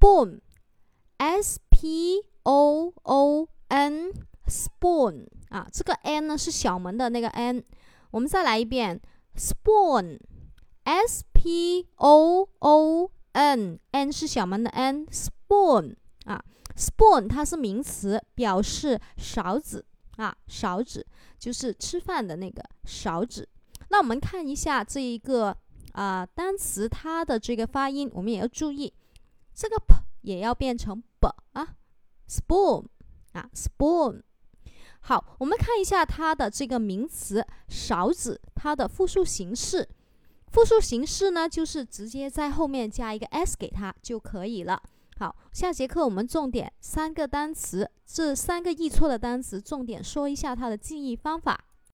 spoon，s p o o n，spoon 啊，这个 n 呢是小门的那个 n。我们再来一遍，spoon，s p o o n，n 是小门的 n，spoon。啊，spoon 它是名词，表示勺子。啊，勺子就是吃饭的那个勺子。那我们看一下这一个啊单词，它的这个发音，我们也要注意，这个 p 也要变成 b 啊，spoon 啊，spoon。好，我们看一下它的这个名词勺子，它的复数形式。复数形式呢，就是直接在后面加一个 s 给它就可以了。好，下节课我们重点三个单词，这三个易错的单词，重点说一下它的记忆方法。